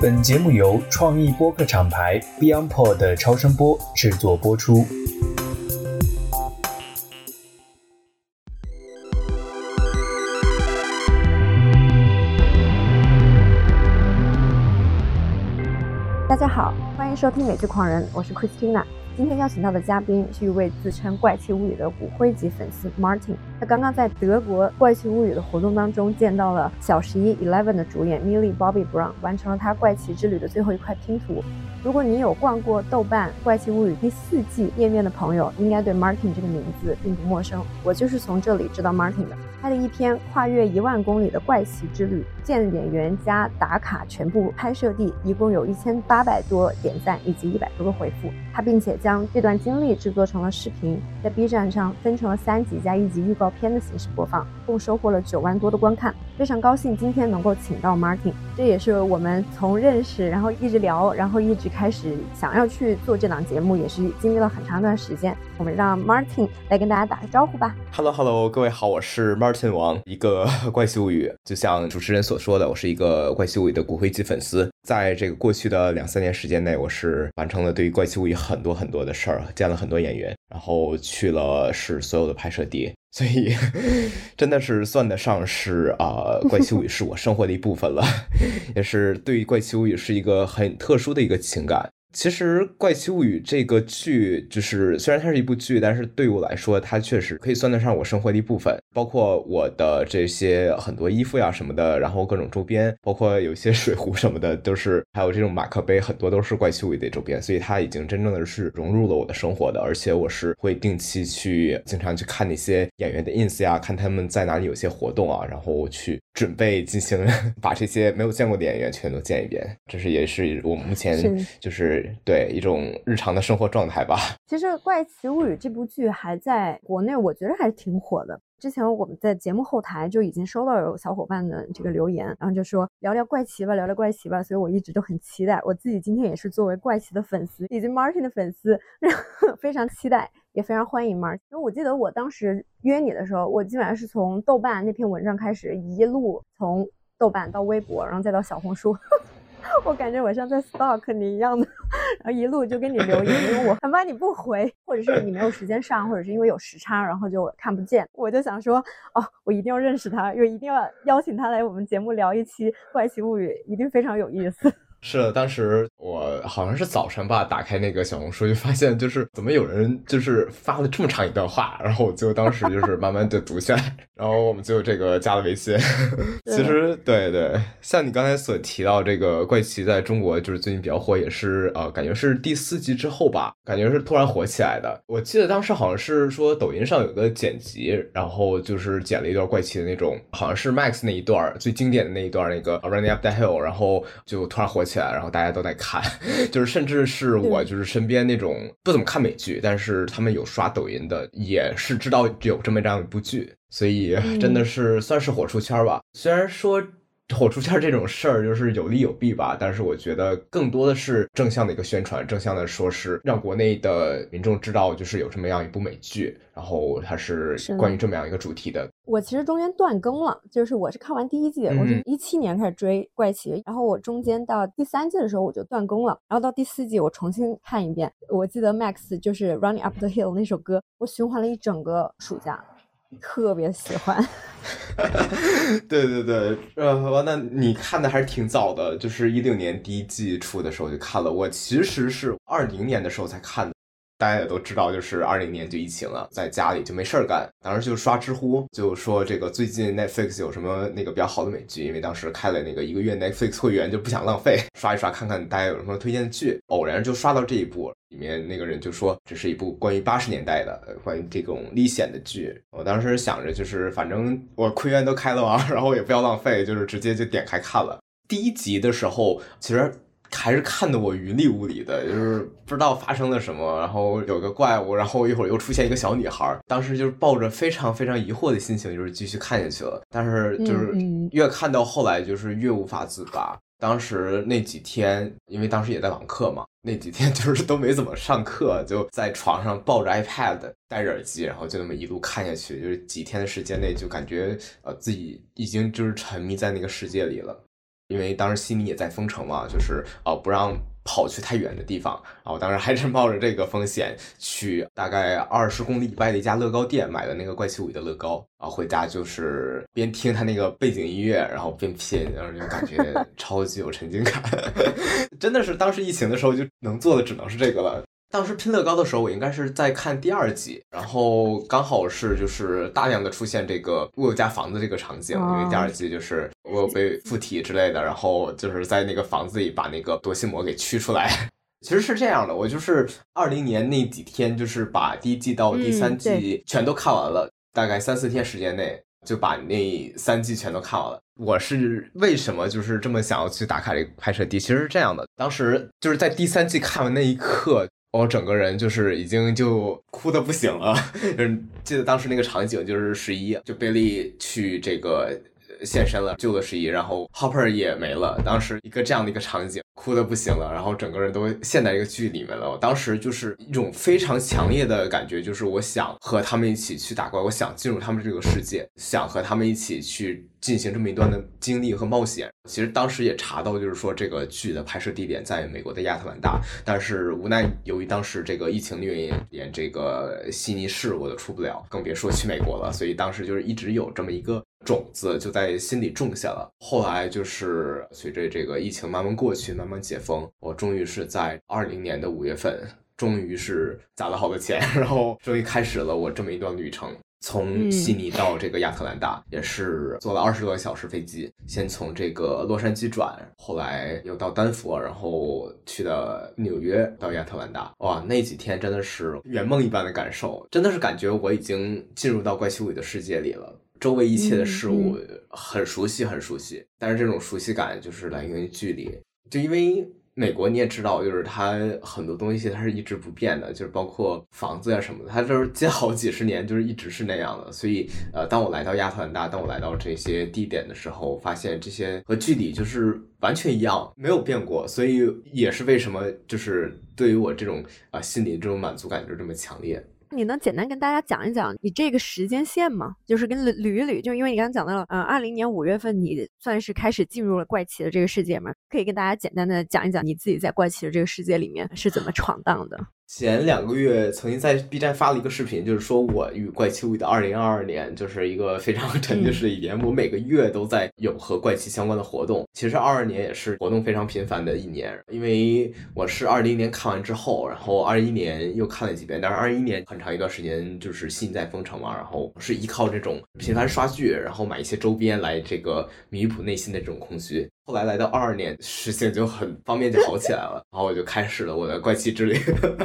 本节目由创意播客厂牌 BeyondPod 超声波制作播出。大家好，欢迎收听美剧狂人，我是 Christina。今天邀请到的嘉宾是一位自称《怪奇物语》的骨灰级粉丝 Martin。他刚刚在德国《怪奇物语》的活动当中见到了小十一 Eleven 的主演 Millie Bobby Brown，完成了他怪奇之旅的最后一块拼图。如果你有逛过豆瓣《怪奇物语》第四季页面的朋友，应该对 Martin 这个名字并不陌生。我就是从这里知道 Martin 的。他的一篇跨越一万公里的怪奇之旅，见演员加打卡全部拍摄地，一共有一千八百多点赞以及一百多个回复。他并且将这段经历制作成了视频，在 B 站上分成了三集加一集预告片的形式播放，共收获了九万多的观看。非常高兴今天能够请到 Martin，这也是我们从认识，然后一直聊，然后一直开始想要去做这档节目，也是经历了很长一段时间。我们让 Martin 来跟大家打个招呼吧。Hello Hello，各位好，我是 Martin 王，一个 怪奇物语。就像主持人所说的，我是一个怪奇物语的骨灰级粉丝。在这个过去的两三年时间内，我是完成了对于怪奇物语很多很多的事儿，见了很多演员，然后去了是所有的拍摄地，所以 真的是算得上是啊，怪奇物语是我生活的一部分了，也是对于怪奇物语是一个很特殊的一个情感。其实《怪奇物语》这个剧，就是虽然它是一部剧，但是对于我来说，它确实可以算得上我生活的一部分。包括我的这些很多衣服呀什么的，然后各种周边，包括有一些水壶什么的，都是还有这种马克杯，很多都是《怪奇物语》的周边。所以它已经真正的是融入了我的生活的。而且我是会定期去，经常去看那些演员的 ins 呀，看他们在哪里有些活动啊，然后去准备进行 把这些没有见过的演员全都见一遍。这是也是我目前就是。对一种日常的生活状态吧。其实《怪奇物语》这部剧还在国内，我觉得还是挺火的。之前我们在节目后台就已经收到有小伙伴的这个留言，然后就说聊聊怪奇吧，聊聊怪奇吧。所以我一直都很期待。我自己今天也是作为怪奇的粉丝以及 Martin 的粉丝，非常期待，也非常欢迎 Martin。因为我记得我当时约你的时候，我基本上是从豆瓣那篇文章开始，一路从豆瓣到微博，然后再到小红书。我感觉我像在 stalk 你一样的，然后一路就给你留言，因为我很怕你不回，或者是你没有时间上，或者是因为有时差，然后就看不见。我就想说，哦，我一定要认识他，又一定要邀请他来我们节目聊一期《怪奇物语》，一定非常有意思。是的，当时我好像是早晨吧，打开那个小红书就发现，就是怎么有人就是发了这么长一段话，然后我就当时就是慢慢的读下来，然后我们就这个加了微信。其实对对，像你刚才所提到这个怪奇在中国就是最近比较火，也是呃感觉是第四季之后吧，感觉是突然火起来的。我记得当时好像是说抖音上有个剪辑，然后就是剪了一段怪奇的那种，好像是 Max 那一段最经典的那一段那个 Running Up the Hill，然后就突然火起。然后大家都在看，就是甚至是我就是身边那种不怎么看美剧，但是他们有刷抖音的，也是知道有这么这样一部剧，所以真的是算是火出圈吧。虽然说。火出圈这种事儿就是有利有弊吧，但是我觉得更多的是正向的一个宣传，正向的说是让国内的民众知道，就是有这么样一部美剧，然后它是关于这么样一个主题的。我其实中间断更了，就是我是看完第一季，我是一七年开始追怪奇，然后我中间到第三季的时候我就断更了，然后到第四季我重新看一遍。我记得 Max 就是 Running Up the Hill 那首歌，我循环了一整个暑假。特别喜欢，对对对，呃，那你看的还是挺早的，就是一六年第一季出的时候就看了。我其实是二零年的时候才看的。大家也都知道，就是二零年就疫情了，在家里就没事儿干，当时就刷知乎，就说这个最近 Netflix 有什么那个比较好的美剧，因为当时开了那个一个月 Netflix 会员，就不想浪费，刷一刷看看大家有什么推荐的剧，偶然就刷到这一部，里面那个人就说这是一部关于八十年代的关于这种历险的剧，我当时想着就是反正我会员都开了嘛，然后也不要浪费，就是直接就点开看了。第一集的时候，其实。还是看得我云里雾里的，就是不知道发生了什么。然后有个怪物，然后一会儿又出现一个小女孩。当时就是抱着非常非常疑惑的心情，就是继续看下去了。但是就是越看到后来，就是越无法自拔。当时那几天，因为当时也在网课嘛，那几天 就是都没怎么上课，就在床上抱着 iPad，戴着耳机，然后就那么一路看下去。就是几天的时间内，就感觉呃自己已经就是沉迷在那个世界里了。因为当时悉尼也在封城嘛，就是呃不让跑去太远的地方，啊！我当时还是冒着这个风险去大概二十公里以外的一家乐高店买的那个怪奇物语的乐高，啊回家就是边听他那个背景音乐，然后边拼，然后就感觉超级有沉浸感，真的是当时疫情的时候就能做的只能是这个了。当时拼乐高的时候，我应该是在看第二集，然后刚好是就是大量的出现这个我有家房子这个场景，因为第二集就是我有被附体之类的，然后就是在那个房子里把那个夺心魔给驱出来。其实是这样的，我就是二零年那几天，就是把第一季到第三季全都看完了，大概三四天时间内就把那三季全都看完了。我是为什么就是这么想要去打卡这个拍摄地？其实是这样的，当时就是在第三季看完那一刻。我整个人就是已经就哭的不行了，就是记得当时那个场景，就是十一，就贝利去这个现身了，救了十一，然后 Hopper 也没了，当时一个这样的一个场景。哭的不行了，然后整个人都陷在一个剧里面了。我当时就是一种非常强烈的感觉，就是我想和他们一起去打怪，我想进入他们这个世界，想和他们一起去进行这么一段的经历和冒险。其实当时也查到，就是说这个剧的拍摄地点在美国的亚特兰大，但是无奈由于当时这个疫情的原因，连这个悉尼市我都出不了，更别说去美国了。所以当时就是一直有这么一个种子就在心里种下了。后来就是随着这个疫情慢慢过去，慢慢。解封，我终于是在二零年的五月份，终于是攒了好多钱，然后终于开始了我这么一段旅程。从悉尼到这个亚特兰大，也是坐了二十多个小时飞机，先从这个洛杉矶转，后来又到丹佛，然后去的纽约到亚特兰大。哇，那几天真的是圆梦一般的感受，真的是感觉我已经进入到怪奇物语的世界里了，周围一切的事物很熟悉，很熟悉。但是这种熟悉感就是来源于距离。就因为美国你也知道，就是它很多东西它是一直不变的，就是包括房子呀什么的，它都是建好几十年，就是一直是那样的。所以，呃，当我来到亚特兰大，当我来到这些地点的时候，发现这些和距离就是完全一样，没有变过。所以也是为什么就是对于我这种啊心里这种满足感就是这么强烈。你能简单跟大家讲一讲你这个时间线吗？就是跟捋一捋，就因为你刚刚讲到了，嗯，二零年五月份你算是开始进入了怪奇的这个世界嘛，可以跟大家简单的讲一讲你自己在怪奇的这个世界里面是怎么闯荡的。前两个月曾经在 B 站发了一个视频，就是说我与怪奇物语的二零二二年就是一个非常沉浸式的一年。我每个月都在有和怪奇相关的活动。其实二二年也是活动非常频繁的一年，因为我是二零年看完之后，然后二一年又看了几遍。但是二一年很长一段时间就是心在封城嘛，然后是依靠这种频繁刷剧，然后买一些周边来这个弥补内心的这种空虚。后来来到二二年，事情就很方便就好起来了，然后我就开始了我的怪奇之旅。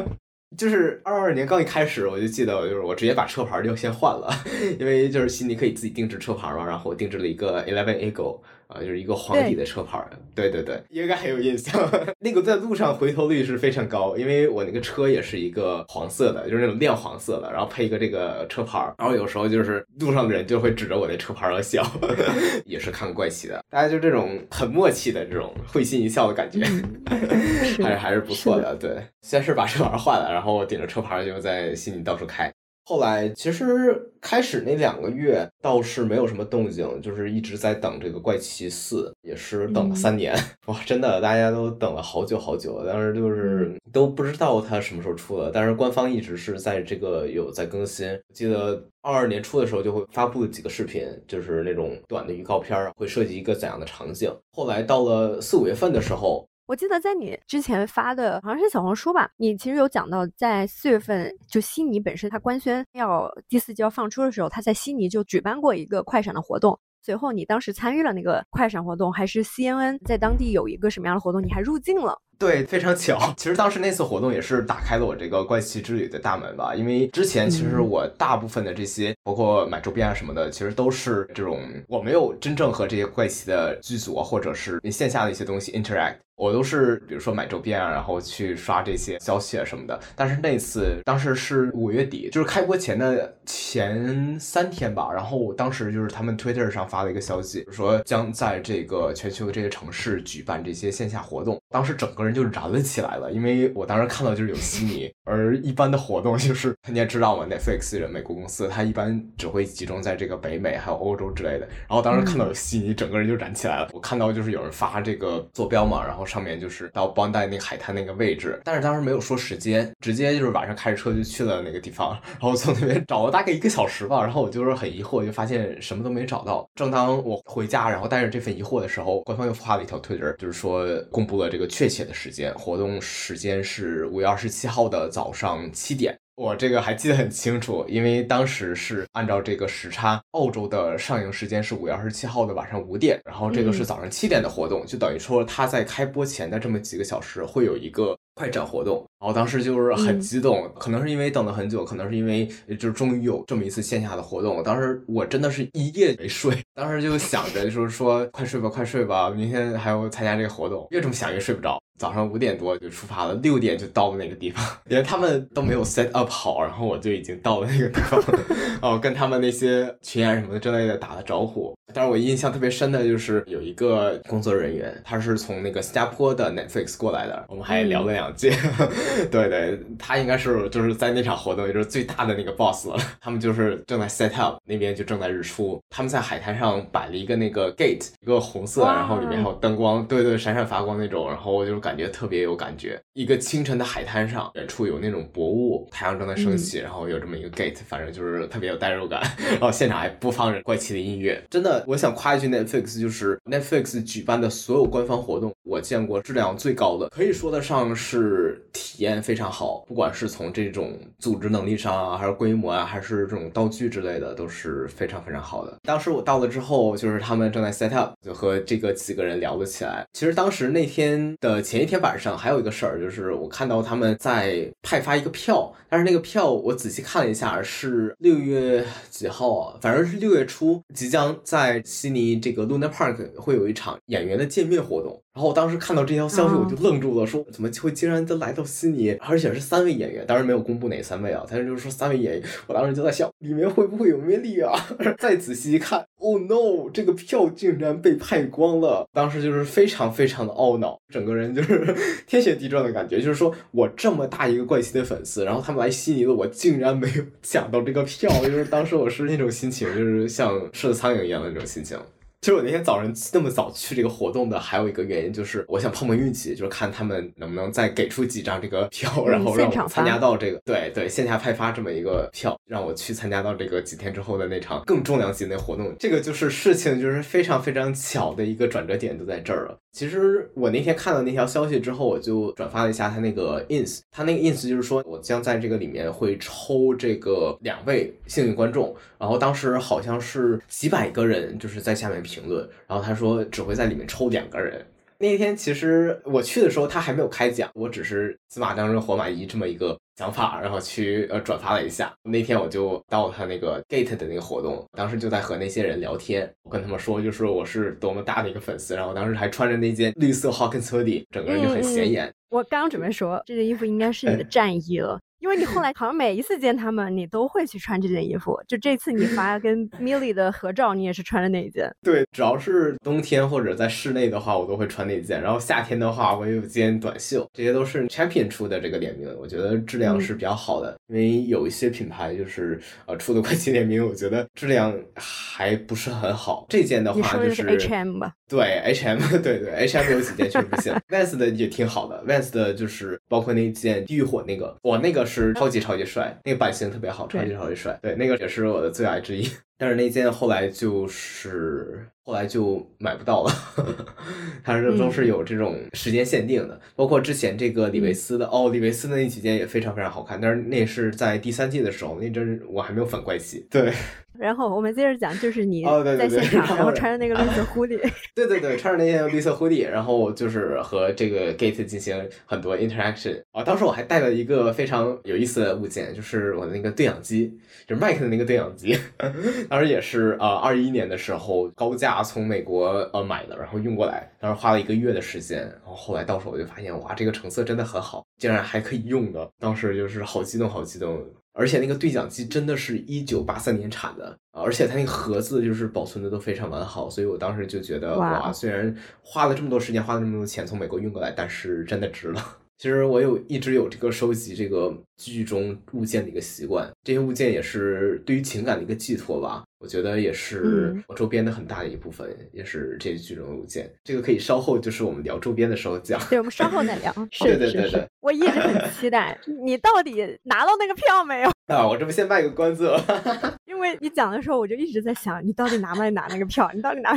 就是二二年刚一开始，我就记得，就是我直接把车牌就先换了，因为就是悉尼可以自己定制车牌嘛，然后我定制了一个 Eleven Eagle。啊，就是一个黄底的车牌对对对，应该很有印象。那个在路上回头率是非常高，因为我那个车也是一个黄色的，就是那种亮黄色的，然后配一个这个车牌然后有时候就是路上的人就会指着我的车牌而笑 也是看怪奇的。大家就这种很默契的这种会心一笑的感觉，还是还是不错的。对，先是把车牌换了，然后顶着车牌就在心里到处开。后来其实开始那两个月倒是没有什么动静，就是一直在等这个怪奇四，也是等了三年，哇，真的大家都等了好久好久，但是就是都不知道它什么时候出了，但是官方一直是在这个有在更新。记得二二年初的时候就会发布几个视频，就是那种短的预告片，会设计一个怎样的场景。后来到了四五月份的时候。我记得在你之前发的好像是小红书吧，你其实有讲到，在四月份就悉尼本身它官宣要第四季要放出的时候，它在悉尼就举办过一个快闪的活动。随后你当时参与了那个快闪活动，还是 CNN 在当地有一个什么样的活动，你还入境了。对，非常巧。其实当时那次活动也是打开了我这个怪奇之旅的大门吧。因为之前其实我大部分的这些，包括买周边啊什么的，其实都是这种我没有真正和这些怪奇的剧组啊或者是线下的一些东西 interact，我都是比如说买周边啊，然后去刷这些消息啊什么的。但是那次当时是五月底，就是开播前的前三天吧。然后我当时就是他们 Twitter 上发了一个消息，说将在这个全球的这些城市举办这些线下活动。当时整个人。就燃了起来了，因为我当时看到就是有悉尼，而一般的活动就是你也知道嘛，Netflix 人美国公司，它一般只会集中在这个北美还有欧洲之类的。然后当时看到有悉尼，整个人就燃起来了。我看到就是有人发这个坐标嘛，然后上面就是到邦代那个海滩那个位置，但是当时没有说时间，直接就是晚上开着车就去了那个地方，然后从那边找了大概一个小时吧。然后我就是很疑惑，就发现什么都没找到。正当我回家，然后带着这份疑惑的时候，官方又发了一条推特，就是说公布了这个确切的时间，活动时间是五月二十七号的早上七点。我这个还记得很清楚，因为当时是按照这个时差，澳洲的上映时间是五月二十七号的晚上五点，然后这个是早上七点的活动，就等于说他在开播前的这么几个小时会有一个快展活动。然后当时就是很激动，可能是因为等了很久，可能是因为就是终于有这么一次线下的活动。当时我真的是一夜没睡，当时就想着就是说快睡吧，快睡吧，明天还要参加这个活动。越这么想越睡不着。早上五点多就出发了，六点就到了那个地方，因为他们都没有 set up 好，然后我就已经到了那个地方，哦，跟他们那些群演什么的之类的打了招呼。但是我印象特别深的就是有一个工作人员，他是从那个新加坡的 Netflix 过来的，我们还聊了两句。对对，他应该是就是在那场活动也就是最大的那个 boss 了。他们就是正在 set up，那边就正在日出。他们在海滩上摆了一个那个 gate，一个红色，然后里面还有灯光，对对，闪闪发光那种。然后我就是感觉特别有感觉。一个清晨的海滩上，远处有那种薄雾，太阳正在升起，然后有这么一个 gate，反正就是特别有代入感。然后现场还播放着怪奇的音乐，真的，我想夸一句 Netflix，就是 Netflix 举办的所有官方活动，我见过质量最高的，可以说得上是是体验非常好。不管是从这种组织能力上啊，还是规模啊，还是这种道具之类的，都是非常非常好的。当时我到了之后，就是他们正在 set up，就和这个几个人聊了起来。其实当时那天的前一天晚上，还有一个事儿，就是我看到他们在派发一个票，但是那个票我仔细看了一下，是六月几号啊？反正是六月初，即将在悉尼这个 Luna Park 会有一场演员的见面活动。然后我当时看到这条消息，我就愣住了，说怎么会竟然都来到悉尼，而且是三位演员，当然没有公布哪三位啊，但是就是说三位演员，我当时就在想，里面会不会有魅力啊？再仔细一看，Oh no，这个票竟然被派光了，当时就是非常非常的懊恼，整个人就是 天旋地转的感觉，就是说我这么大一个怪奇的粉丝，然后他们来悉尼了，我竟然没有 抢到这个票，就是当时我是那种心情，就是像吃了苍蝇一样的那种心情。其实我那天早上那么早去这个活动的，还有一个原因就是我想碰碰运气，就是看他们能不能再给出几张这个票，然后让我参加到这个对对线下派发这么一个票，让我去参加到这个几天之后的那场更重量级的活动。这个就是事情就是非常非常巧的一个转折点就在这儿了。其实我那天看到那条消息之后，我就转发了一下他那个 ins，他那个 ins 就是说我将在这个里面会抽这个两位幸运观众，然后当时好像是几百个人就是在下面。评论，然后他说只会在里面抽两个人。那天其实我去的时候他还没有开奖，我只是死马当成活马医这么一个想法，然后去呃转发了一下。那天我就到他那个 gate 的那个活动，当时就在和那些人聊天，我跟他们说就是我是多么大的一个粉丝，然后当时还穿着那件绿色 Hawkins hoodie，整个人就很显眼。我刚准备说这件衣服应该是你的战衣了。因为你后 来好像每一次见他们，你都会去穿这件衣服。就这次你发跟 Milly 的合照，你也是穿的那一件。对，只要是冬天或者在室内的话，我都会穿那件。然后夏天的话，我有件短袖。这些都是 Champion 出的这个联名，我觉得质量是比较好的。因为有一些品牌就是呃出的快捷联名，我觉得质量还不是很好。这件的话就是 H&M 吧？对，H&M，对对，H&M 有几件确实不行。Vans 的也挺好的，Vans 的就是包括那件地狱火那个，我那个。是超级超级帅，那个版型特别好，超级超级帅。对，那个也是我的最爱之一。但是那件后来就是后来就买不到了，它是都是有这种时间限定的。包括之前这个李维斯的哦，李维斯的那几件也非常非常好看。但是那是在第三季的时候，那阵我还没有反怪奇。对。然后我们接着讲，就是你在现 场，然后穿着那个绿色 hoodie，对对对，穿着那件绿色 hoodie，然后就是和这个 gate 进行很多 interaction 啊。当时我还带了一个非常有意思的物件，就是我的那个对讲机，就是麦克的那个对讲机。当时也是呃二一年的时候高价从美国呃买的，然后运过来，当时花了一个月的时间，然后后来到手我就发现哇，这个成色真的很好，竟然还可以用的，当时就是好激动，好激动。而且那个对讲机真的是一九八三年产的而且它那个盒子就是保存的都非常完好，所以我当时就觉得哇，虽然花了这么多时间，花了这么多钱从美国运过来，但是真的值了。其实我有一直有这个收集这个剧中物件的一个习惯，这些物件也是对于情感的一个寄托吧。我觉得也是我周边的很大的一部分，也是这些剧中的物件。这个可以稍后就是我们聊周边的时候讲。对，我们稍后再聊。是对对对对，我一直很期待你到底拿到那个票没有？啊，我这不先卖个关子。因为你讲的时候，我就一直在想，你到底拿没拿那个票？你到底拿？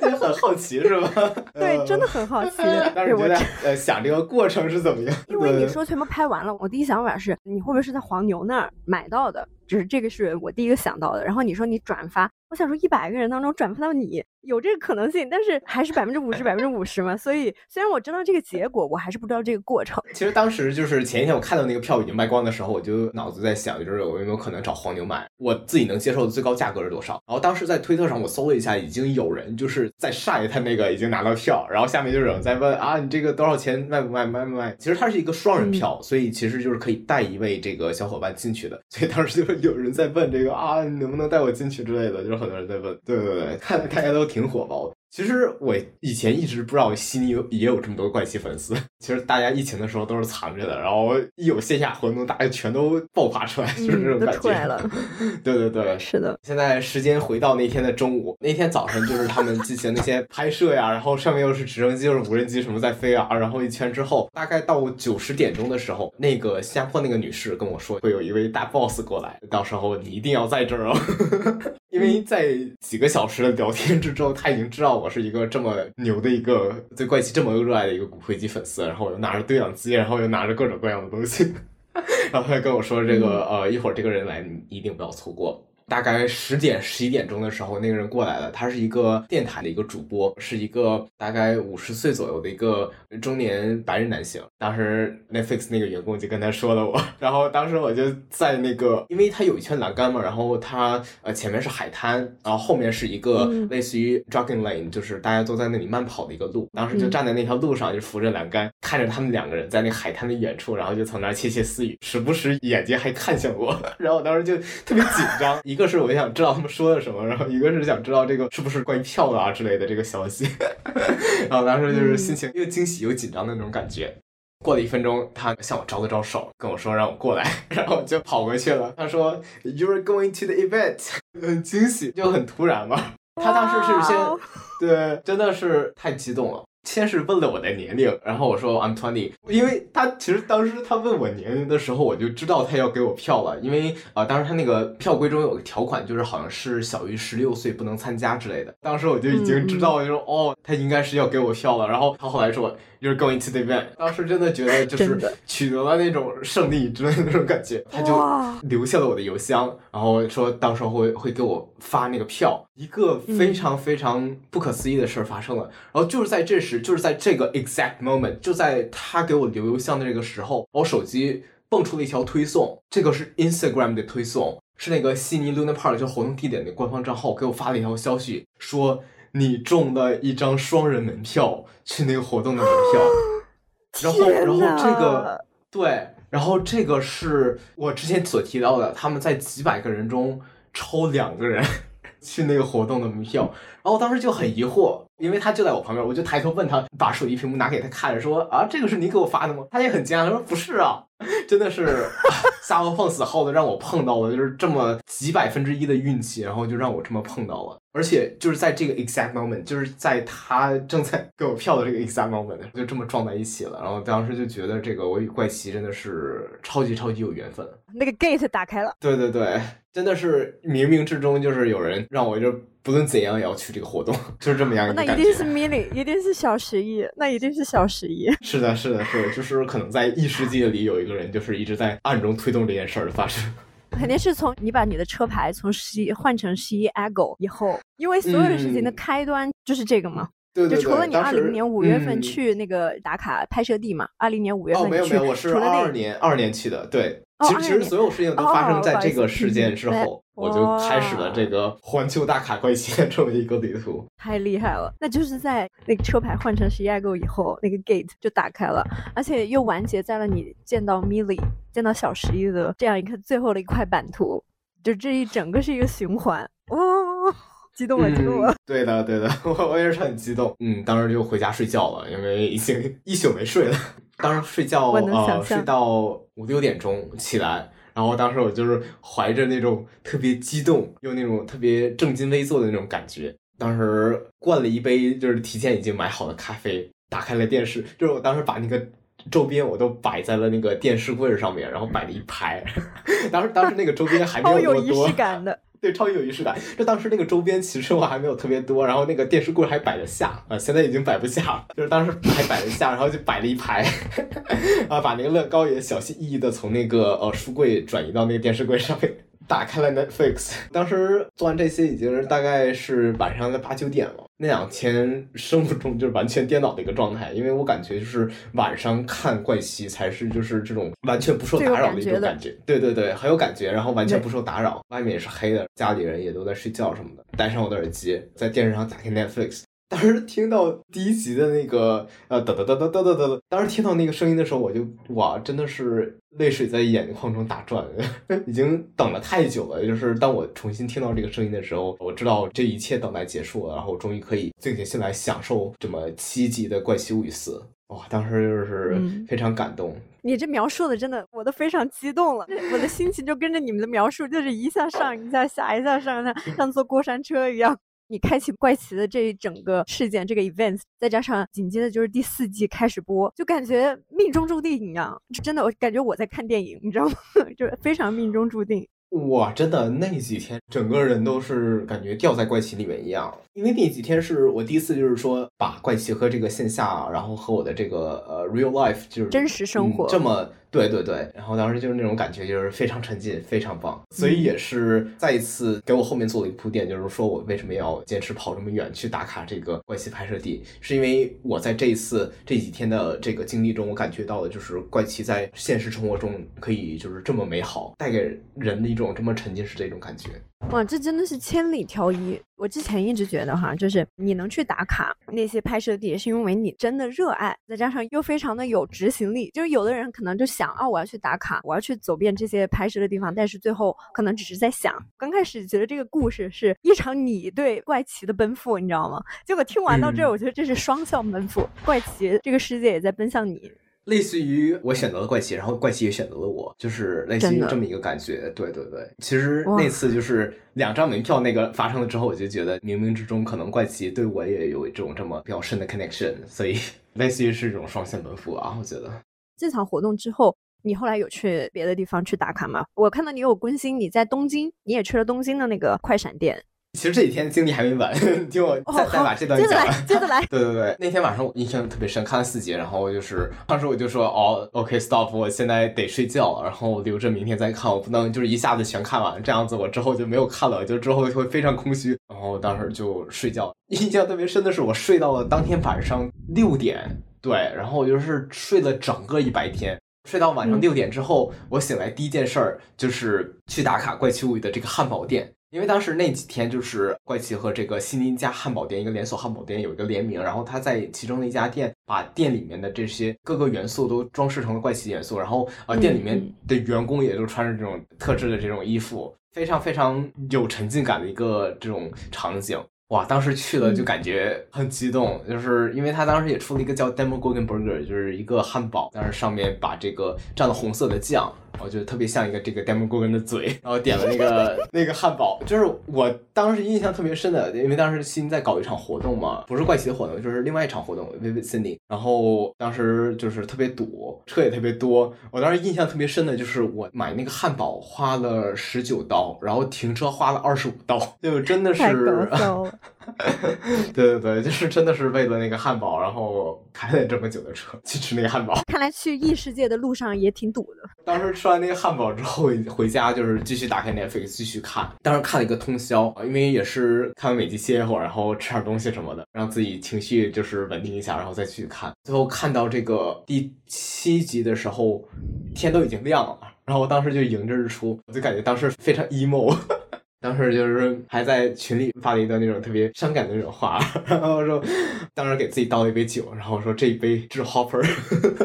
就很好奇是吧？对，真的很好奇。但是我在呃想这个过程是怎么样？因为你说全部拍完了，我第一想法是你会不会是在黄牛那儿买到的？就是这个是我第一个想到的。然后你说你转发，我想说一百个人当中转发到你。有这个可能性，但是还是百分之五十，百分之五十嘛。所以虽然我知道这个结果，我还是不知道这个过程。其实当时就是前一天我看到那个票已经卖光的时候，我就脑子在想，就是我有没有可能找黄牛买？我自己能接受的最高价格是多少？然后当时在推特上我搜了一下，已经有人就是在晒他那个已经拿到票，然后下面就有人在问啊，你这个多少钱？卖不卖？卖不卖？其实它是一个双人票，所以其实就是可以带一位这个小伙伴进去的。所以当时就是 有人在问这个啊，你能不能带我进去之类的，就是很多人在问。对对对，看大家都挺火爆的。其实我以前一直不知道悉尼有也有这么多怪奇粉丝。其实大家疫情的时候都是藏着的，然后一有线下活动，大家全都爆发出来，就是这种感觉。出来了。对对对，是的。现在时间回到那天的中午，那天早上就是他们进行那些拍摄呀，然后上面又是直升机，又是无人机什么在飞啊，然后一圈之后，大概到九十点钟的时候，那个新加坡那个女士跟我说，会有一位大 boss 过来，到时候你一定要在这儿哦。因为在几个小时的聊天之中，他已经知道我是一个这么牛的一个对怪奇这么热爱的一个骨灰级粉丝，然后我又拿着对讲机，然后又拿着各种各样的东西，然后他跟我说这个呃一会儿这个人来，你一定不要错过。大概十点十一点钟的时候，那个人过来了。他是一个电台的一个主播，是一个大概五十岁左右的一个中年白人男性。当时 Netflix 那个员工就跟他说了我，然后当时我就在那个，因为他有一圈栏杆嘛，然后他呃前面是海滩，然后后面是一个类似于 jogging lane，就是大家都在那里慢跑的一个路。当时就站在那条路上，就扶着栏杆，看着他们两个人在那海滩的远处，然后就从那窃窃私语，时不时眼睛还看向我。然后我当时就特别紧张。一个是我想知道他们说的什么，然后一个是想知道这个是不是关于票的啊之类的这个消息，然后当时就是心情又惊喜又紧张的那种感觉。过了一分钟，他向我招了招手，跟我说让我过来，然后我就跑过去了。他说 You're going to the event，很惊喜，就很突然嘛。他当时是先对，真的是太激动了。先是问了我的年龄，然后我说 I'm twenty，因为他其实当时他问我年龄的时候，我就知道他要给我票了，因为啊，当时他那个票规中有个条款，就是好像是小于十六岁不能参加之类的。当时我就已经知道，就说哦，他应该是要给我票了。然后他后来说。You're going to the event。当时真的觉得就是取得了那种胜利之类的那种感觉，他就留下了我的邮箱，然后说到时候会会给我发那个票。一个非常非常不可思议的事儿发生了，然后就是在这时，就是在这个 exact moment，就在他给我留邮箱的这个时候，我手机蹦出了一条推送，这个是 Instagram 的推送，是那个悉尼 Luna Park 就活动地点的官方账号给我发了一条消息说。你中的一张双人门票去那个活动的门票，然后，然后这个对，然后这个是我之前所提到的，他们在几百个人中抽两个人 去那个活动的门票，然后我当时就很疑惑，因为他就在我旁边，我就抬头问他，把手机屏幕拿给他看，说啊，这个是你给我发的吗？他也很惊讶，他说不是啊。真的是瞎猫碰死耗子，让我碰到了，就是这么几百分之一的运气，然后就让我这么碰到了，而且就是在这个 exact moment，就是在他正在给我票的这个 exact moment，就这么撞在一起了，然后当时就觉得这个我与怪奇真的是超级超级有缘分。那个 gate 打开了，对对对，真的是冥冥之中就是有人让我就不论怎样也要去这个活动，就是这么样一个感觉。那一定是 milly，一定是小十一，那一定是小十一。是的，是的，是的，就是可能在异世界里有一。一个人就是一直在暗中推动这件事儿的发生，肯定是从你把你的车牌从十一换成十一 Ago 以后，因为所有的事情的开端就是这个嘛。对对对。就除了你二零年五月份去那个打卡拍摄地嘛，二零年五月份去。哦，没有没有，我是二二年二年去的，对。其实其实所有事情都发生在这个事件之 后，我就开始了这个环球大卡怪奇的这么一个旅途。太厉害了！那就是在那个车牌换成十一 Go 以后，那个 gate 就打开了，而且又完结在了你见到 Milly、见到小十一的这样一个最后的一块版图，就这一整个是一个循环。哇，激动了，激动了！对的，对的，我我也是很激动。嗯，当时就回家睡觉了，因为已经一宿没睡了。当时睡觉呃睡到五六点钟起来，然后当时我就是怀着那种特别激动又那种特别正襟危坐的那种感觉，当时灌了一杯就是提前已经买好的咖啡，打开了电视，就是我当时把那个周边我都摆在了那个电视柜上面，然后摆了一排，当时当时那个周边还没有多多，仪式感的。对，超级有仪式感。就当时那个周边其实我还没有特别多，然后那个电视柜还摆得下啊，现在已经摆不下了。就是当时还摆得下，然后就摆了一排，啊，把那个乐高也小心翼翼的从那个呃书柜转移到那个电视柜上面。打开了 Netflix，当时做完这些已经是大概是晚上的八九点了。那两天生物钟就是完全颠倒的一个状态，因为我感觉就是晚上看怪奇才是就是这种完全不受打扰的一种感觉。对对对，很有感觉，然后完全不受打扰，外面也是黑的，家里人也都在睡觉什么的。戴上我的耳机，在电视上打开 Netflix。当时听到第一集的那个呃哒哒哒哒哒哒哒，当时听到那个声音的时候，我就哇，真的是泪水在眼眶中打转，已经等了太久了。就是当我重新听到这个声音的时候，我知道这一切等待结束了，然后我终于可以静下心来享受这么七集的《怪奇物语四》。哇，当时就是非常感动。你这描述的真的，我都非常激动了，我的心情就跟着你们的描述，就是一下上一下下，一下上一下，像坐过山车一样。你开启怪奇的这一整个事件，这个 events，再加上紧接着就是第四季开始播，就感觉命中注定一样。就真的，我感觉我在看电影，你知道吗？就是非常命中注定。哇，真的那几天，整个人都是感觉掉在怪奇里面一样。因为那几天是我第一次，就是说把怪奇和这个线下，然后和我的这个呃 real life，就是真实生活这么。对对对，然后当时就是那种感觉，就是非常沉浸，非常棒，所以也是再一次给我后面做了一个铺垫，就是说我为什么要坚持跑这么远去打卡这个怪奇拍摄地，是因为我在这一次这几天的这个经历中，我感觉到的就是怪奇在现实生活中可以就是这么美好，带给人的一种这么沉浸式的一种感觉。哇，这真的是千里挑一。我之前一直觉得哈，就是你能去打卡那些拍摄地，是因为你真的热爱，再加上又非常的有执行力。就是有的人可能就想啊，我要去打卡，我要去走遍这些拍摄的地方，但是最后可能只是在想。刚开始觉得这个故事是一场你对怪奇的奔赴，你知道吗？结果听完到这儿，我觉得这是双向奔赴，怪奇这个世界也在奔向你。类似于我选择了怪奇，然后怪奇也选择了我，就是类似于这么一个感觉。对对对，其实那次就是两张门票那个发生了之后，我就觉得冥冥之中可能怪奇对我也有这种这么比较深的 connection，所以 类似于是一种双向奔赴啊。我觉得这场活动之后，你后来有去别的地方去打卡吗？我看到你有更新，你在东京，你也去了东京的那个快闪店。其实这几天经历还没完，听我再再把这段讲完。接着来，对对对，那天晚上我印象特别深，看了四集，然后就是当时我就说，哦，OK，stop，我现在得睡觉，然后留着明天再看，我不能就是一下子全看完，这样子我之后就没有看了，就之后会非常空虚。然后当时就睡觉，印象特别深的是我睡到了当天晚上六点，对，然后我就是睡了整个一白天，睡到晚上六点之后，我醒来第一件事儿就是去打卡《怪奇物语》的这个汉堡店。因为当时那几天就是怪奇和这个西尼家汉堡店一个连锁汉堡店有一个联名，然后他在其中的一家店把店里面的这些各个元素都装饰成了怪奇元素，然后呃店里面的员工也都穿着这种特制的这种衣服，非常非常有沉浸感的一个这种场景。哇，当时去了就感觉很激动，就是因为他当时也出了一个叫 Demogorgon Burger，就是一个汉堡，但是上面把这个蘸了红色的酱。我觉得特别像一个这个 Demogorgon 的嘴，然后点了那个 那个汉堡，就是我当时印象特别深的，因为当时新在搞一场活动嘛，不是怪奇的活动，就是另外一场活动 Vivid Sydney，然后当时就是特别堵，车也特别多，我当时印象特别深的就是我买那个汉堡花了十九刀，然后停车花了二十五刀，就真的是。对对对，就是真的是为了那个汉堡，然后开了这么久的车去吃那个汉堡。看来去异世界的路上也挺堵的。当时吃完那个汉堡之后回家，就是继续打开 Netflix 继续看。当时看了一个通宵，因为也是看完美剧歇一会儿，然后吃点东西什么的，让自己情绪就是稳定一下，然后再去看。最后看到这个第七集的时候，天都已经亮了，然后我当时就迎着日出，我就感觉当时非常 emo。当时就是还在群里发了一段那种特别伤感的那种话，然后说，当时给自己倒了一杯酒，然后说这一杯是 Hopper，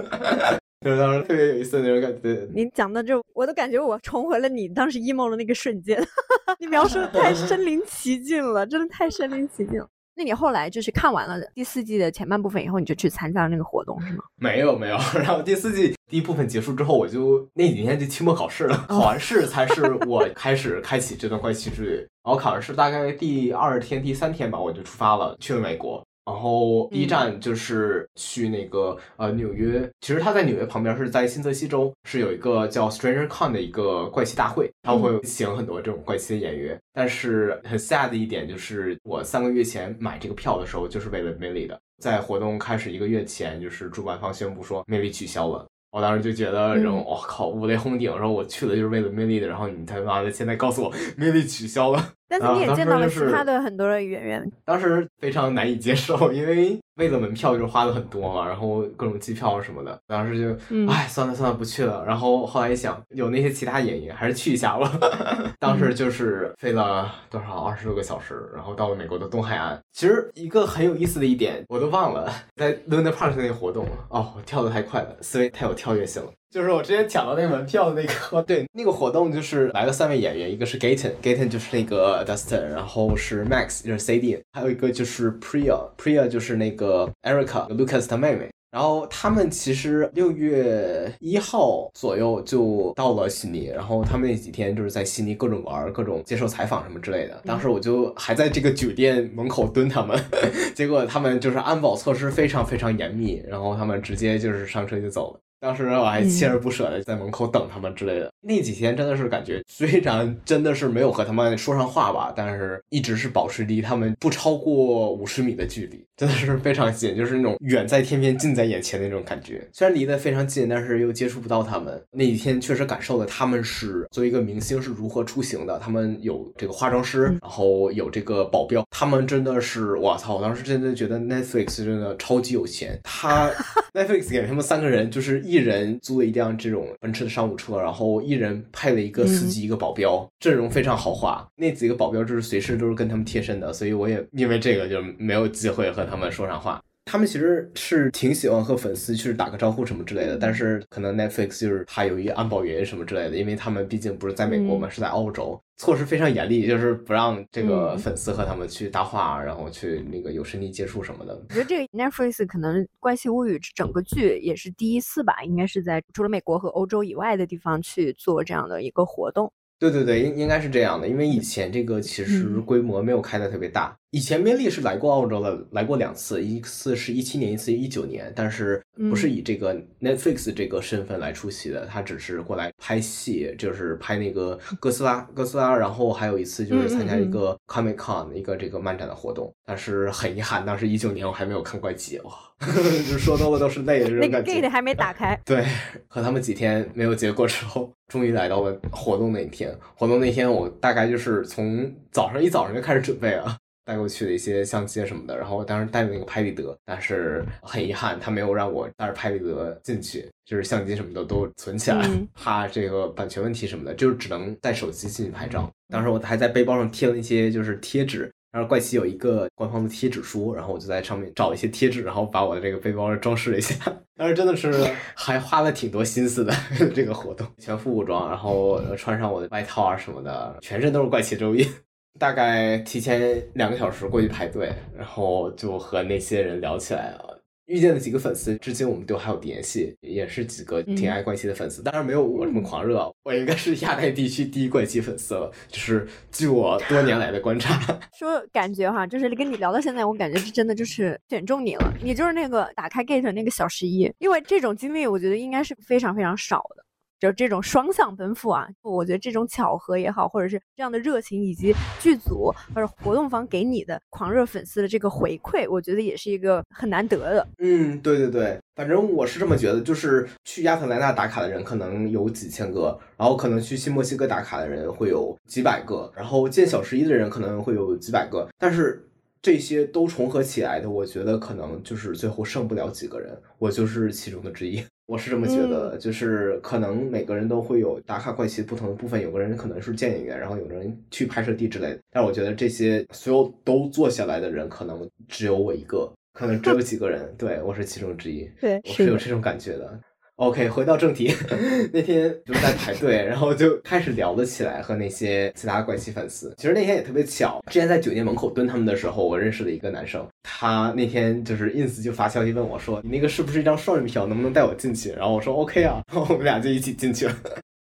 就是当时特别有意思的那种感觉。你讲的这我都感觉我重回了你当时 emo 的那个瞬间，你描述的太身临其境了，真的太身临其境。那你后来就是看完了第四季的前半部分以后，你就去参加了那个活动是吗？没 有没有，然后第四季第一部分结束之后，我就那几天就期末考试了，考完试才是我开始开启这段怪奇之旅。然后考完试大概第二天、第三天吧，我就出发了，去了美国。然后第一站就是去那个呃纽约，其实他在纽约旁边是在新泽西州，是有一个叫 Stranger Con 的一个怪奇大会，他会请很多这种怪奇的演员。但是很 sad 的一点就是，我三个月前买这个票的时候就是为了 Milly 的，在活动开始一个月前，就是主办方宣布说 Milly 取消了。我当时就觉得，然后我靠，五雷轰顶，然后我去了就是为了 Milly 的，然后你他妈的现在告诉我 Milly 取消了。但是你也见到了其他的很多的演员，当时非常难以接受，因为为了门票就是花了很多嘛，然后各种机票什么的，当时就，哎，算了算了，不去了。然后后来一想，有那些其他演员，还是去一下吧。当时就是飞了多少二十多个小时，然后到了美国的东海岸。其实一个很有意思的一点，我都忘了，在 Luna Park 那个活动，哦，我跳的太快了，思维太有跳跃性了。就是我之前抢到那个门票的那个，对，那个活动就是来了三位演员，一个是 Gaten，Gaten 就是那个 Dustin，然后是 Max，就是 CD，还有一个就是 Priya，Priya 就是那个 Erica，Lucas 的妹妹。然后他们其实六月一号左右就到了悉尼，然后他们那几天就是在悉尼各种玩，各种接受采访什么之类的。当时我就还在这个酒店门口蹲他们，结果他们就是安保措施非常非常严密，然后他们直接就是上车就走了。当时我还锲而不舍的在门口等他们之类的，那几天真的是感觉，虽然真的是没有和他们说上话吧，但是一直是保持离他们不超过五十米的距离，真的是非常近，就是那种远在天边近在眼前的那种感觉。虽然离得非常近，但是又接触不到他们。那几天确实感受了他们是作为一个明星是如何出行的，他们有这个化妆师，然后有这个保镖，他们真的是，我操！我当时真的觉得 Netflix 真的超级有钱，他 Netflix 给他们三个人就是。一人租了一辆这种奔驰的商务车，然后一人配了一个司机，一个保镖，阵容非常豪华。那几个保镖就是随时都是跟他们贴身的，所以我也因为这个就没有机会和他们说上话。他们其实是挺喜欢和粉丝去打个招呼什么之类的，但是可能 Netflix 就是怕有一安保员什么之类的，因为他们毕竟不是在美国嘛，是在澳洲，措施非常严厉，就是不让这个粉丝和他们去搭话，然后去那个有身体接触什么的。我觉得这个 Netflix 可能《怪奇物语》整个剧也是第一次吧，应该是在除了美国和欧洲以外的地方去做这样的一个活动。对对对，应应该是这样的，因为以前这个其实规模没有开的特别大。以前面丽是来过澳洲的，来过两次，一次是一七年，一次一九年，但是不是以这个 Netflix 这个身份来出席的，他只是过来拍戏，就是拍那个 哥斯拉，哥斯拉，然后还有一次就是参加一个 Comic Con 一个这个漫展的活动。但是很遗憾，当时一九年我还没有看怪奇，哇，就说多了都是泪的这种感觉。那个 gate 还没打开。对，和他们几天没有结果之后，终于来到了活动那一天。活动那天我大概就是从早上一早上就开始准备了。带过去的一些相机什么的，然后我当时带的那个拍立得，但是很遗憾，他没有让我带着拍立得进去，就是相机什么的都存起来，怕这个版权问题什么的，就是只能带手机进去拍照。当时我还在背包上贴了一些就是贴纸，然后怪奇有一个官方的贴纸书，然后我就在上面找一些贴纸，然后把我的这个背包装饰了一下。当时真的是还花了挺多心思的 这个活动，全副武装，然后穿上我的外套啊什么的，全身都是怪奇周印。大概提前两个小时过去排队，然后就和那些人聊起来了，遇见的几个粉丝，至今我们都还有联系，也是几个挺爱怪奇的粉丝，当然没有我这么狂热，我应该是亚太地区第一怪奇粉丝了，就是据我多年来的观察，说感觉哈，就是跟你聊到现在，我感觉是真的就是选中你了，你就是那个打开 gate 那个小十一，因为这种经历我觉得应该是非常非常少的。就这种双向奔赴啊，我觉得这种巧合也好，或者是这样的热情，以及剧组或者活动方给你的狂热粉丝的这个回馈，我觉得也是一个很难得的。嗯，对对对，反正我是这么觉得，就是去亚特兰大打卡的人可能有几千个，然后可能去新墨西哥打卡的人会有几百个，然后见小十一的人可能会有几百个，但是这些都重合起来的，我觉得可能就是最后剩不了几个人，我就是其中的之一。我是这么觉得，就是可能每个人都会有打卡怪奇不同的部分，有个人可能是见演员，然后有人去拍摄地之类的。但我觉得这些所有都做下来的人，可能只有我一个，可能只有 几个人。对我是其中之一，对，我是有这种感觉的。OK，回到正题，那天就在排队，然后就开始聊了起来，和那些其他怪奇粉丝。其实那天也特别巧，之前在酒店门口蹲他们的时候，我认识了一个男生，他那天就是 ins 就发消息问我说：“你那个是不是一张双人票？能不能带我进去？”然后我说 OK 啊，然 后我们俩就一起进去了。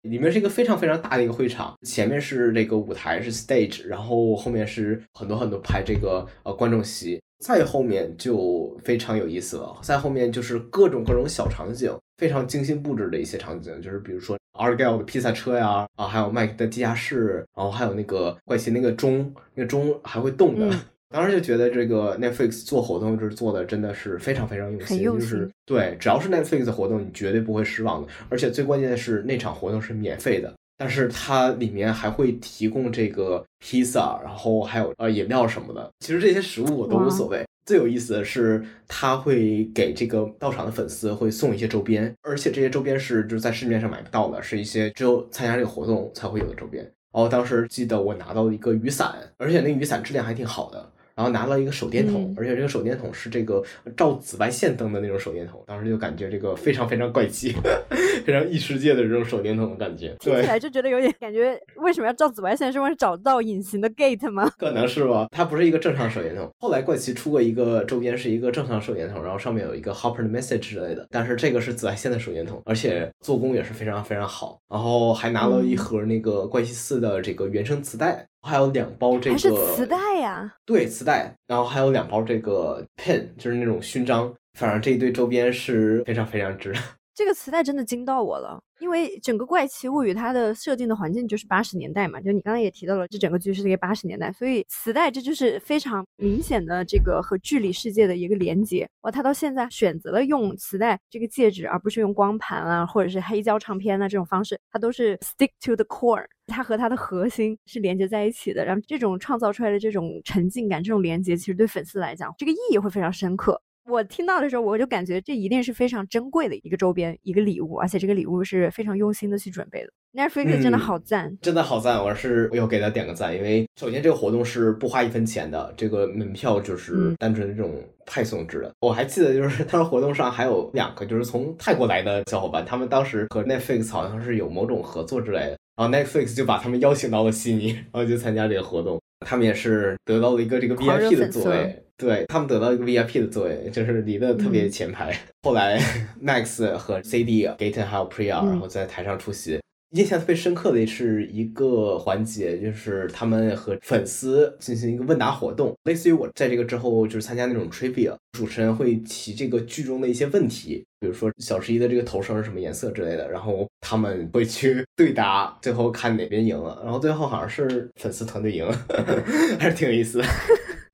里面是一个非常非常大的一个会场，前面是这个舞台是 stage，然后后面是很多很多排这个呃观众席，再后面就非常有意思了，再后面就是各种各种小场景，非常精心布置的一些场景，就是比如说 Argyle 的披萨车呀，啊还有 Mike 的地下室，然后还有那个怪奇那个钟，那个钟还会动的。当时就觉得这个 Netflix 做活动就是做的真的是非常非常用心，就是对，只要是 Netflix 的活动，你绝对不会失望的。而且最关键的是那场活动是免费的，但是它里面还会提供这个披萨，然后还有呃饮料什么的。其实这些食物我都无所谓，最有意思的是他会给这个到场的粉丝会送一些周边，而且这些周边是就是在市面上买不到的，是一些只有参加这个活动才会有的周边。然后当时记得我拿到了一个雨伞，而且那雨伞质量还挺好的。然后拿了一个手电筒，而且这个手电筒是这个照紫外线灯的那种手电筒，当时就感觉这个非常非常怪奇，非常异世界的这种手电筒的感觉。听起来就觉得有点感觉，为什么要照紫外线？是为了找到隐形的 gate 吗？可能是吧，它不是一个正常手电筒。后来怪奇出过一个周边，是一个正常手电筒，然后上面有一个 Hopper message 之类的，但是这个是紫外线的手电筒，而且做工也是非常非常好。然后还拿了一盒那个怪奇四的这个原声磁带。还有两包这个，磁带呀？对，磁带。然后还有两包这个 pin，就是那种勋章。反正这一堆周边是非常非常值。这个磁带真的惊到我了，因为整个《怪奇物语》它的设定的环境就是八十年代嘛，就你刚才也提到了，这整个剧是一个八十年代，所以磁带这就是非常明显的这个和剧里世界的一个连接。哇，他到现在选择了用磁带这个介质，而不是用光盘啊，或者是黑胶唱片啊这种方式，它都是 stick to the core，它和它的核心是连接在一起的。然后这种创造出来的这种沉浸感、这种连接，其实对粉丝来讲，这个意义会非常深刻。我听到的时候，我就感觉这一定是非常珍贵的一个周边，一个礼物，而且这个礼物是非常用心的去准备的。Netflix 真的好赞，真的好赞！我是要给他点个赞，因为首先这个活动是不花一分钱的，这个门票就是单纯的这种派送制的。我还记得就是当时活动上还有两个就是从泰国来的小伙伴，他们当时和 Netflix 好像是有某种合作之类的，然后 Netflix 就把他们邀请到了悉尼，然后就参加这个活动。他们也是得到了一个这个 VIP 的座位。对他们得到一个 VIP 的座位，就是离得特别前排。后来 Max 和 CD、Gaten 还有 Priya，然后在台上出席。印象特别深刻的是一个环节，就是他们和粉丝进行一个问答活动，类似于我在这个之后就是参加那种 trivia，主持人会提这个剧中的一些问题，比如说小十一的这个头绳是什么颜色之类的，然后他们会去 对答，最后看哪边赢了，然后最后好像是粉丝团队赢了，还是挺有意思的。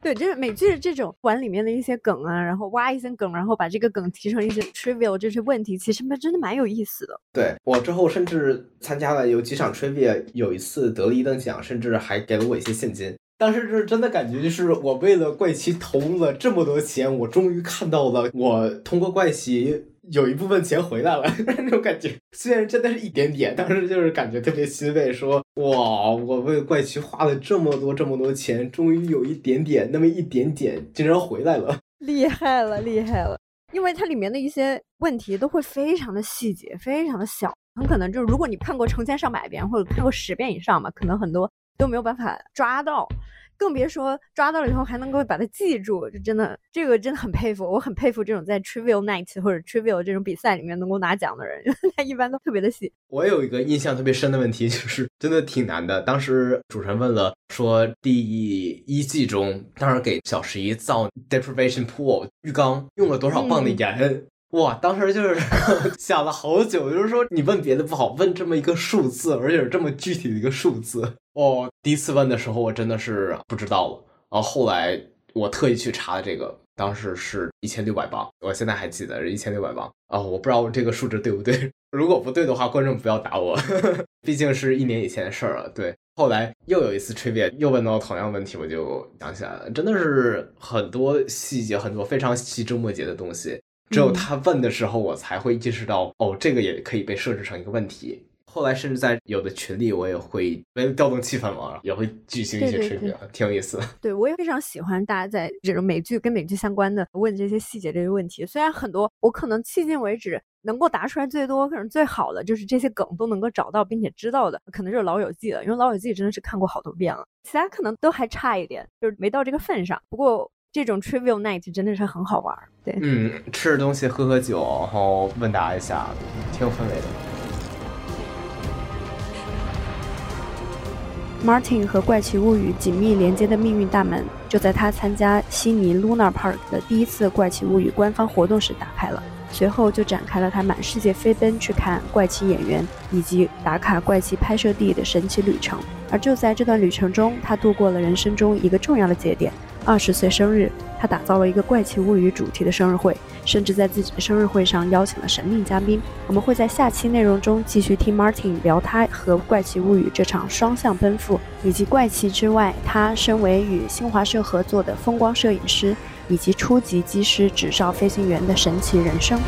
对，就是美剧的这种玩里面的一些梗啊，然后挖一些梗，然后把这个梗提成一些 trivial 这些问题，其实它真的蛮有意思的。对我之后甚至参加了有几场 trivia，有一次得了一等奖，甚至还给了我一些现金。当时是真的感觉，就是我为了怪奇投入了这么多钱，我终于看到了我通过怪奇。有一部分钱回来了，那种感觉，虽然真的是一点点，但是就是感觉特别欣慰，说哇，我为怪奇花了这么多这么多钱，终于有一点点，那么一点点，竟然回来了，厉害了，厉害了！因为它里面的一些问题都会非常的细节，非常的小，很可能就是如果你看过成千上百遍或者看过十遍以上嘛，可能很多都没有办法抓到。更别说抓到了以后还能够把它记住，就真的这个真的很佩服，我很佩服这种在 Trivial Night 或者 Trivial 这种比赛里面能够拿奖的人，他一般都特别的细。我有一个印象特别深的问题，就是真的挺难的。当时主持人问了，说第一季中，当时给小十一造 Deprivation Pool 浴缸用了多少磅的盐？哇，当时就是 想了好久，就是说你问别的不好，问这么一个数字，而且是这么具体的一个数字。哦，第一次问的时候我真的是不知道了，然后后来我特意去查了这个，当时是一千六百磅，我现在还记得是一千六百磅。哦，我不知道这个数值对不对，如果不对的话，观众不要打我，毕竟是一年以前的事儿了。对，后来又有一次吹便又问到同样问题，我就想起来了，真的是很多细节，很多非常细枝末节的东西。只有他问的时候，我才会意识到，哦，这个也可以被设置成一个问题。后来甚至在有的群里，我也会为了调动气氛嘛，也会举行一些吹表，挺有意思。对我也非常喜欢大家在这种美剧跟美剧相关的问这些细节这些问题。虽然很多我可能迄今为止能够答出来最多，可能最好的就是这些梗都能够找到并且知道的，可能就是《老友记》了，因为《老友记》真的是看过好多遍了，其他可能都还差一点，就是没到这个份上。不过这种 Trivial Night 真的是很好玩，对，嗯，吃着东西，喝喝酒，然后问答一下，挺有氛围的。Martin 和《怪奇物语》紧密连接的命运大门，就在他参加悉尼 Lunar Park 的第一次《怪奇物语》官方活动时打开了。随后就展开了他满世界飞奔去看怪奇演员以及打卡怪奇拍摄地的神奇旅程。而就在这段旅程中，他度过了人生中一个重要的节点——二十岁生日。他打造了一个《怪奇物语》主题的生日会，甚至在自己的生日会上邀请了神秘嘉宾。我们会在下期内容中继续听 Martin 聊他和《怪奇物语》这场双向奔赴，以及怪奇之外，他身为与新华社合作的风光摄影师。以及初级机师、执照飞行员的神奇人生。